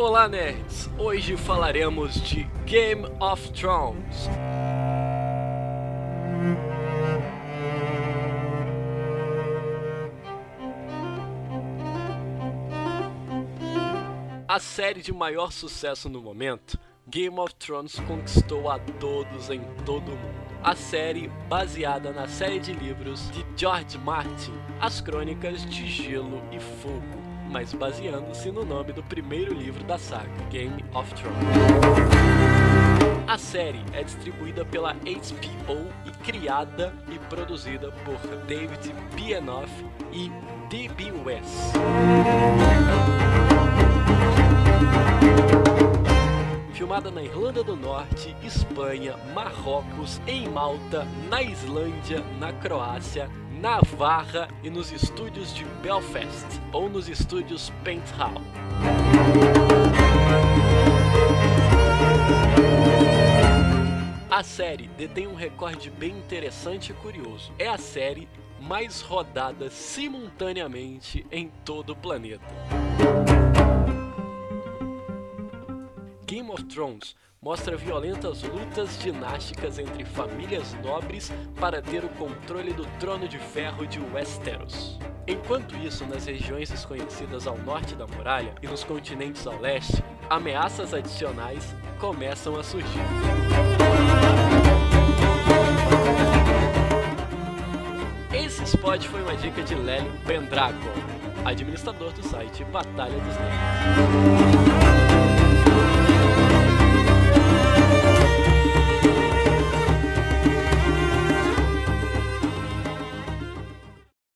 Olá nerds! Hoje falaremos de Game of Thrones. A série de maior sucesso no momento, Game of Thrones conquistou a todos em todo o mundo. A série, baseada na série de livros de George Martin, As Crônicas de Gelo e Fogo, mas baseando-se no nome do primeiro livro da saga, Game of Thrones. A série é distribuída pela HBO e criada e produzida por David Bienoff e D.B. West. Filmada na Irlanda do Norte, Espanha, Marrocos, em Malta, na Islândia, na Croácia, Navarra e nos estúdios de Belfast ou nos estúdios Penthall. A série detém um recorde bem interessante e curioso. É a série mais rodada simultaneamente em todo o planeta. Game of Thrones mostra violentas lutas dinásticas entre famílias nobres para ter o controle do trono de ferro de Westeros. Enquanto isso, nas regiões desconhecidas ao norte da muralha e nos continentes ao leste, ameaças adicionais começam a surgir. Esse spot foi uma dica de Lélio Pendragon, administrador do site Batalha dos Nerds.